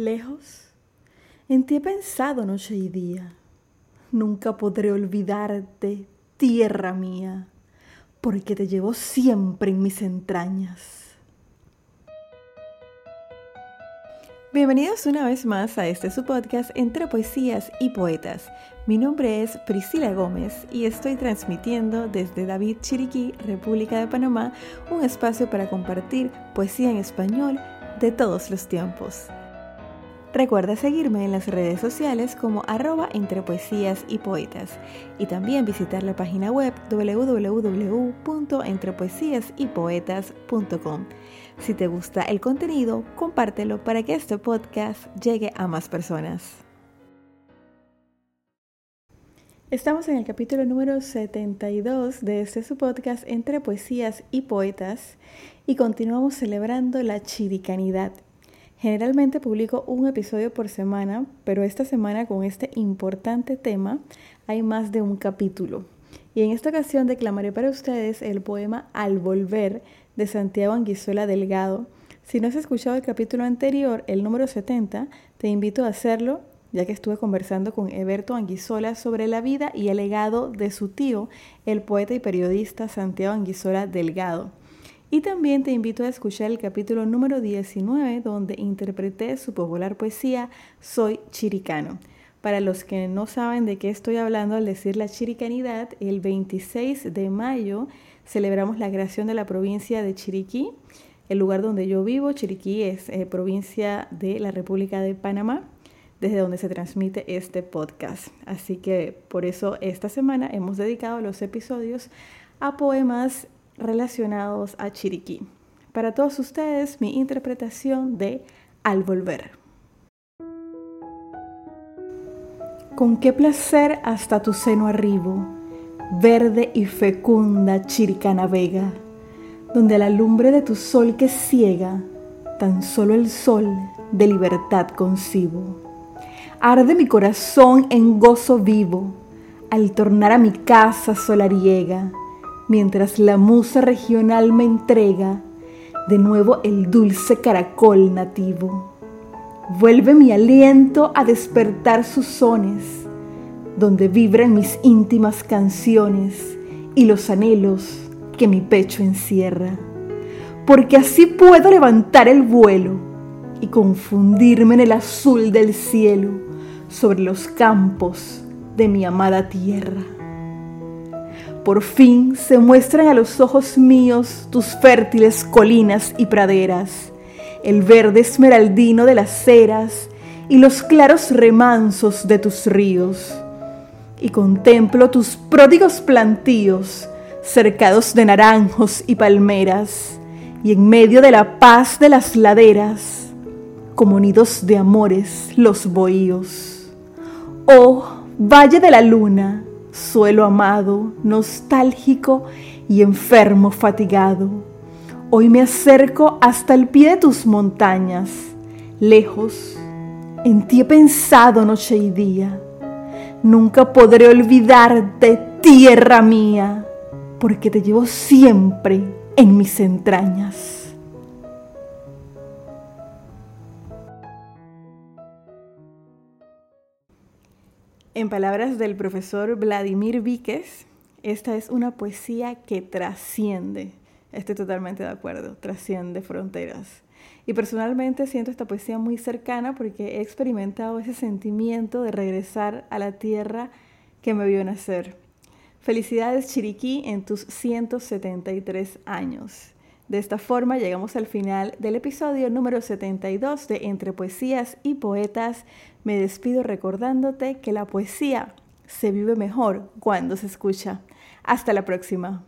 lejos. En ti he pensado noche y día. Nunca podré olvidarte, tierra mía, porque te llevo siempre en mis entrañas. Bienvenidos una vez más a este su podcast entre poesías y poetas. Mi nombre es Priscila Gómez y estoy transmitiendo desde David Chiriquí, República de Panamá, un espacio para compartir poesía en español de todos los tiempos. Recuerda seguirme en las redes sociales como arroba entre poesías y poetas y también visitar la página web www.entrepoesiasypoetas.com. Si te gusta el contenido, compártelo para que este podcast llegue a más personas. Estamos en el capítulo número 72 de este su podcast Entre Poesías y Poetas y continuamos celebrando la chiricanidad Generalmente publico un episodio por semana, pero esta semana con este importante tema hay más de un capítulo. Y en esta ocasión declamaré para ustedes el poema Al Volver de Santiago Anguizola Delgado. Si no has escuchado el capítulo anterior, el número 70, te invito a hacerlo, ya que estuve conversando con Eberto Anguizola sobre la vida y el legado de su tío, el poeta y periodista Santiago Anguizola Delgado. Y también te invito a escuchar el capítulo número 19 donde interpreté su popular poesía Soy Chiricano. Para los que no saben de qué estoy hablando al decir la chiricanidad, el 26 de mayo celebramos la creación de la provincia de Chiriquí, el lugar donde yo vivo. Chiriquí es eh, provincia de la República de Panamá, desde donde se transmite este podcast. Así que por eso esta semana hemos dedicado los episodios a poemas relacionados a Chiriquí. Para todos ustedes, mi interpretación de Al volver. Con qué placer hasta tu seno arribo, verde y fecunda Chiricana Vega, donde a la lumbre de tu sol que ciega, tan solo el sol de libertad concibo. Arde mi corazón en gozo vivo al tornar a mi casa solariega mientras la musa regional me entrega de nuevo el dulce caracol nativo. Vuelve mi aliento a despertar sus sones, donde vibran mis íntimas canciones y los anhelos que mi pecho encierra. Porque así puedo levantar el vuelo y confundirme en el azul del cielo sobre los campos de mi amada tierra. Por fin se muestran a los ojos míos tus fértiles colinas y praderas, el verde esmeraldino de las ceras y los claros remansos de tus ríos. Y contemplo tus pródigos plantíos, cercados de naranjos y palmeras, y en medio de la paz de las laderas, como nidos de amores los bohíos. Oh, valle de la luna, suelo amado, nostálgico y enfermo fatigado. Hoy me acerco hasta el pie de tus montañas, lejos. En ti he pensado noche y día. Nunca podré olvidarte, tierra mía, porque te llevo siempre en mis entrañas. En palabras del profesor Vladimir Víquez, esta es una poesía que trasciende, estoy totalmente de acuerdo, trasciende fronteras. Y personalmente siento esta poesía muy cercana porque he experimentado ese sentimiento de regresar a la tierra que me vio nacer. Felicidades Chiriquí en tus 173 años. De esta forma llegamos al final del episodio número 72 de Entre Poesías y Poetas. Me despido recordándote que la poesía se vive mejor cuando se escucha. Hasta la próxima.